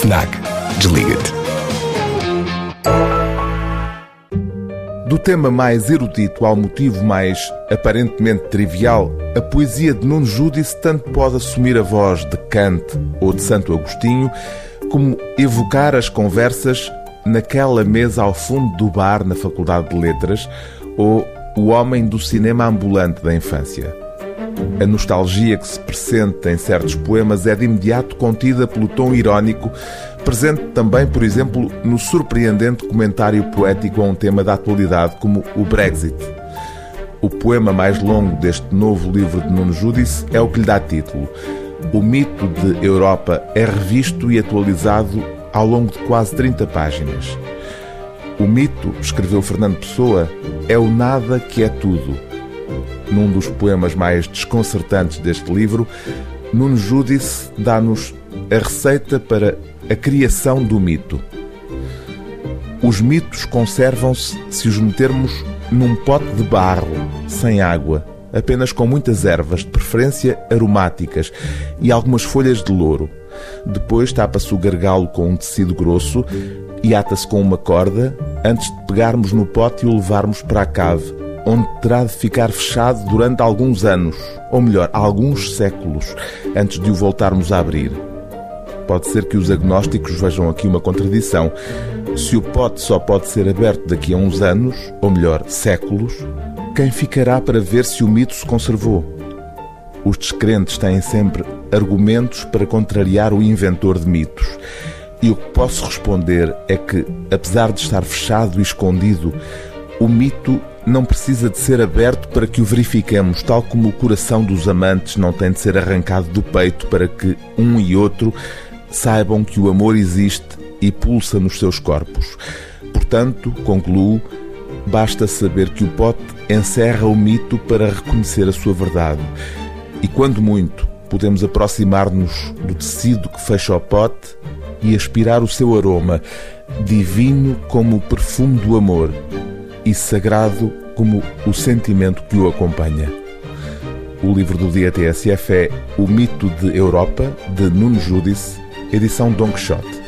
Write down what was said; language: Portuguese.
FNAC. Desliga-te. Do tema mais erudito ao motivo mais aparentemente trivial, a poesia de Nuno Judice tanto pode assumir a voz de Kant ou de Santo Agostinho, como evocar as conversas naquela mesa ao fundo do bar na Faculdade de Letras ou o homem do cinema ambulante da infância. A nostalgia que se presente em certos poemas é de imediato contida pelo tom irónico, presente também, por exemplo, no surpreendente comentário poético a um tema da atualidade como o Brexit. O poema mais longo deste novo livro de Nuno Judice é o que lhe dá título. O mito de Europa é revisto e atualizado ao longo de quase 30 páginas. O mito, escreveu Fernando Pessoa, é o nada que é tudo. Num dos poemas mais desconcertantes deste livro, Nuno Judice dá-nos a receita para a criação do mito. Os mitos conservam-se se os metermos num pote de barro, sem água, apenas com muitas ervas, de preferência aromáticas, e algumas folhas de louro. Depois tapa-se o gargalo com um tecido grosso e ata-se com uma corda antes de pegarmos no pote e o levarmos para a cave, onde terá de ficar fechado durante alguns anos, ou melhor, alguns séculos, antes de o voltarmos a abrir. Pode ser que os agnósticos vejam aqui uma contradição. Se o pote só pode ser aberto daqui a uns anos, ou melhor, séculos, quem ficará para ver se o mito se conservou? Os descrentes têm sempre argumentos para contrariar o inventor de mitos. E o que posso responder é que, apesar de estar fechado e escondido, o mito não precisa de ser aberto para que o verifiquemos, tal como o coração dos amantes não tem de ser arrancado do peito para que um e outro saibam que o amor existe e pulsa nos seus corpos. Portanto, concluo, basta saber que o pote encerra o mito para reconhecer a sua verdade. E quando muito, podemos aproximar-nos do tecido que fecha o pote e aspirar o seu aroma, divino como o perfume do amor e sagrado como o sentimento que o acompanha. O livro do dia TSF é O Mito de Europa, de Nuno Judice, edição Don Quixote.